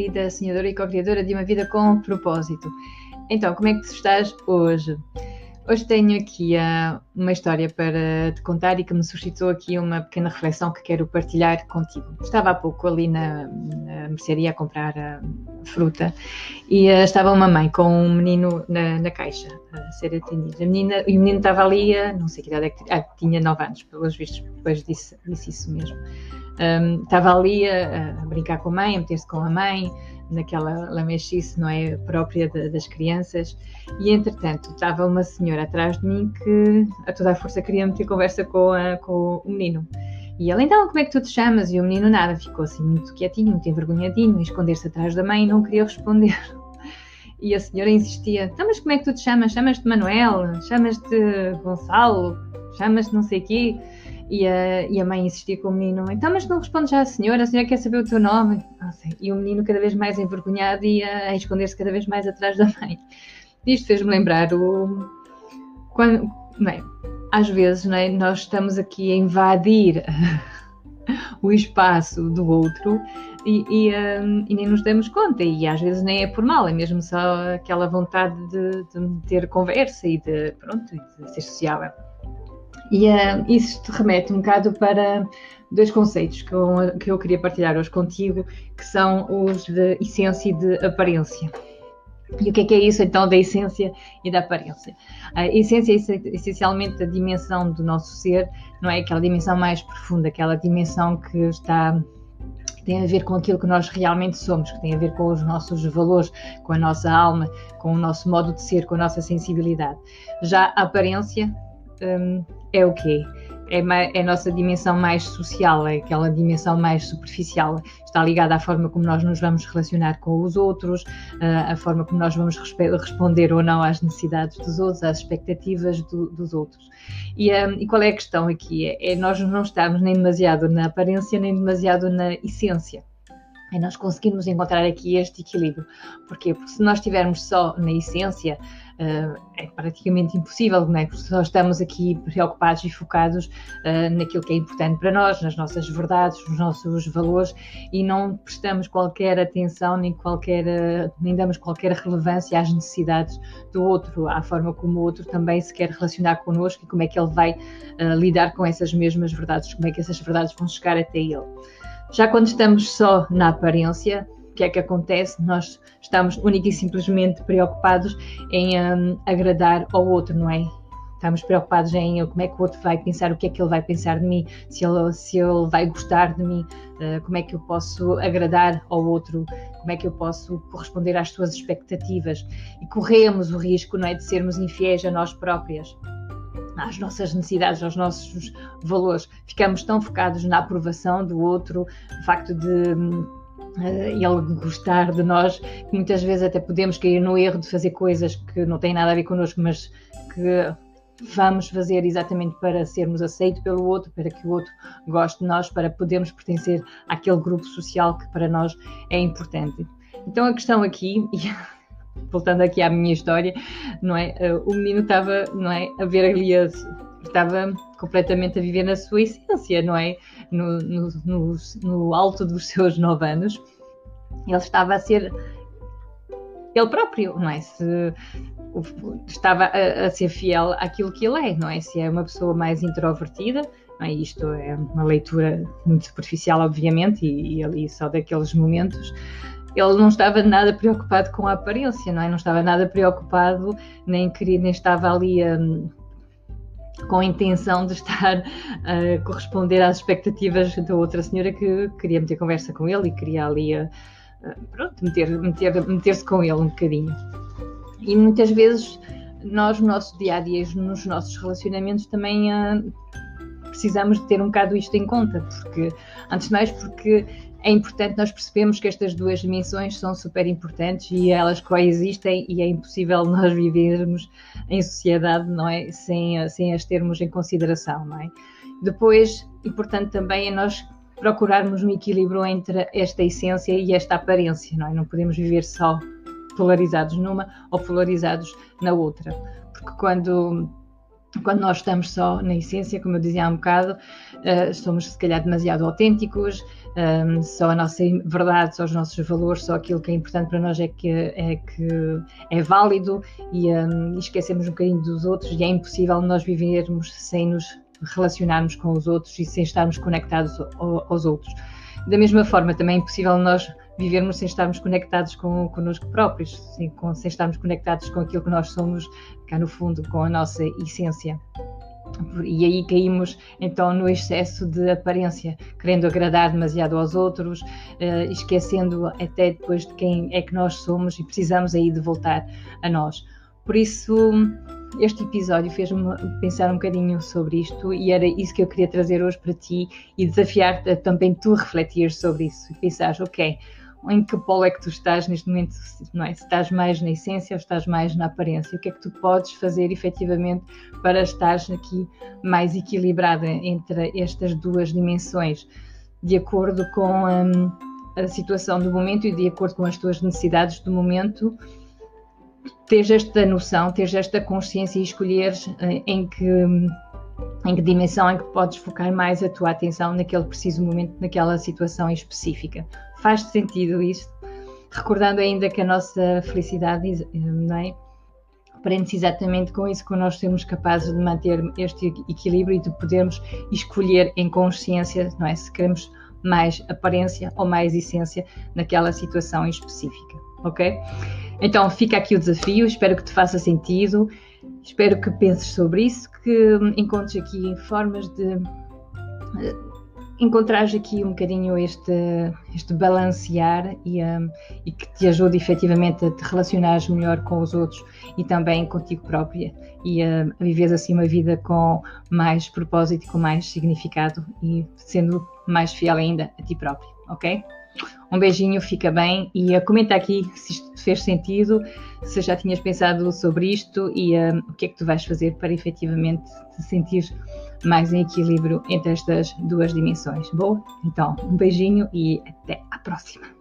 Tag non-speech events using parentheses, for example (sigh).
querida sonhadora e co-criadora de uma vida com propósito. Então, como é que estás hoje? Hoje tenho aqui uh, uma história para te contar e que me suscitou aqui uma pequena reflexão que quero partilhar contigo. Estava há pouco ali na, na mercearia a comprar uh, fruta e uh, estava uma mãe com um menino na, na caixa a ser atendido. A menina, e o menino estava ali, não sei que idade é que ah, tinha 9 anos, pelos vistos, depois disse, disse isso mesmo. Um, estava ali a, a, brincar com a mãe, a meter-se com a mãe, naquela lamechice, não é, própria de, das crianças, e entretanto estava uma senhora atrás de mim que a toda a força queria meter conversa com, a, com o menino. E ela, então, como é que tu te chamas? E o menino nada, ficou assim muito quietinho, muito envergonhadinho, esconder-se atrás da mãe e não queria responder. (laughs) E a senhora insistia, então, mas como é que tu te chamas? Chamas-te Manuel? Chamas-te Gonçalo? Chamas-te não sei quê? E a, e a mãe insistia com o menino: então, mas não respondes já à senhora? A senhora quer saber o teu nome? E o menino, cada vez mais envergonhado, ia a esconder-se cada vez mais atrás da mãe. Isto fez-me lembrar o. Quando, bem, às vezes é, nós estamos aqui a invadir (laughs) o espaço do outro e, e, um, e, nem nos damos conta. E às vezes nem é por mal, é mesmo só aquela vontade de, de ter conversa e de, pronto, de ser sociável. E uh, isso te remete um bocado para dois conceitos que eu, que eu queria partilhar hoje contigo, que são os de essência e de aparência. E o que é, que é isso então da essência e da aparência? A essência é essencialmente a dimensão do nosso ser, não é aquela dimensão mais profunda, aquela dimensão que está que tem a ver com aquilo que nós realmente somos, que tem a ver com os nossos valores, com a nossa alma, com o nosso modo de ser, com a nossa sensibilidade. Já a aparência um, é o quê? É, é, a nossa dimensão mais social, é aquela dimensão mais superficial. Está ligada à forma como nós nos vamos relacionar com os outros, a forma como nós vamos responder ou não às necessidades dos outros, às expectativas do, dos outros. E, um, e, qual é a questão aqui? É, é nós não estamos nem demasiado na aparência, nem demasiado na essência é nós conseguirmos encontrar aqui este equilíbrio. Porquê? Porque se nós estivermos só na essência, uh, é praticamente impossível, não é? Porque só estamos aqui preocupados e focados uh, naquilo que é importante para nós, nas nossas verdades, nos nossos valores e não prestamos qualquer atenção nem qualquer, uh, nem damos qualquer relevância às necessidades do outro, à forma como o outro também se quer relacionar connosco e como é que ele vai lidar com essas mesmas verdades, como é que essas verdades vão chegar até ele. Já quando estamos só na aparência, o que é que acontece? Nós estamos única e simplesmente preocupados em um, agradar ao outro, não é? Estamos preocupados em como é que o outro vai pensar, o que é que ele vai pensar de mim, se ele, se ele vai gostar de mim, uh, como é que eu posso agradar ao outro, como é que eu posso corresponder às suas expectativas. E corremos o risco não é, de sermos infiéis a nós próprias às nossas necessidades, aos nossos valores. Ficamos tão focados na aprovação do outro, no facto de uh, ele gostar de nós, que muitas vezes até podemos cair no erro de fazer coisas que não têm nada a ver connosco, mas que vamos fazer exatamente para sermos aceitos pelo outro, para que o outro goste de nós, para podermos pertencer àquele grupo social que para nós é importante. Então a questão aqui, (laughs) voltando aqui à minha história, não é? Eh, o menino estava, não é, a ver ali estava completamente a viver na sua essência, não é? No, no, no, no, alto dos seus nove anos, ele estava a ser ele próprio, não é? Se estava a, a ser fiel àquilo que ele é, não é? Se é uma pessoa mais introvertida, é? Isto é uma leitura muito superficial, obviamente, e, e ali só daqueles momentos ele não estava nada preocupado com a aparência, não é? Não estava nada preocupado, nem queria, nem estava ali um, com a intenção de estar (laughs) a corresponder às expectativas da outra senhora que queria meter conversa com ele e queria ali, a, pronto, meter, meter, meter-se com ele um bocadinho. E muitas vezes nós, no nosso dia a dia, nos nossos relacionamentos, também uh, precisamos de ter um bocado isto em conta, porque, antes de mais, porque é importante nós percebermos que estas duas dimensões são super importantes e elas coexistem e é impossível (laughs) nós vivermos em sociedade, não é? Sem, sem as termos em consideração, não é? Depois, importante também é nós procurarmos um equilíbrio entre esta essência e esta aparência, não é? Não podemos viver só polarizados numa ou polarizados na outra, porque quando quando nós estamos só na essência, como eu dizia há um bocado, uh, somos se calhar demasiado autênticos, ehm, só a nossa verdade, só os nossos valores, só aquilo que é importante para nós é que é, que é válido e, ehm, esquecemos um bocadinho dos outros e é impossível nós vivermos sem nos relacionarmos com os outros e sem estarmos conectados aos outros. Da mesma forma, também é impossível nós vivermos sem estarmos conectados com connosco próprios, sem, com, sem estarmos conectados com aquilo que nós somos cá no fundo, com a nossa essência. E aí caímos então no excesso de aparência, querendo agradar demasiado aos outros, uh, esquecendo até depois de quem é que nós somos e precisamos aí de voltar a nós. Por isso, este episódio fez-me pensar um bocadinho sobre isto e era isso que eu queria trazer hoje para ti e desafiar-te a também tu refletir sobre isso e pensar, ok, em que polo é que tu estás neste momento, não é? Se estás mais na essência ou estás mais na aparência? O que é que tu podes fazer efetivamente para estar aqui mais equilibrada entre estas duas dimensões, de acordo com hum, a situação do momento e de acordo com as tuas necessidades do momento? Teres esta noção, teres esta consciência e escolheres eh, em que em que dimensão é que podes focar mais a tua atenção naquele preciso momento, naquela situação específica. Faz sentido isto? Recordando ainda que a nossa felicidade não é? prende-se exatamente com isso, que nós sermos capazes de manter este equilíbrio e de podermos escolher em consciência, não é? Se queremos mais aparência ou mais essência naquela situação específica, ok? Então fica aqui o desafio, espero que te faça sentido. Espero que penses sobre isso, que encontres aqui formas de eh, encontrares aqui um bocadinho este, este balancear e, um, e, que te ajude efetivamente a te relacionares melhor com os outros e também contigo própria e um, a viveres assim uma vida com mais propósito, com mais significado e sendo mais fiel ainda a ti próprio, ok? Um beijinho, fica bem e uh, comenta aqui se isto fez sentido, se já tinhas pensado sobre isto e uh, o que é que tu vais fazer para efetivamente te sentir mais em equilíbrio entre estas duas dimensões. Boa? Então, um beijinho e até à próxima!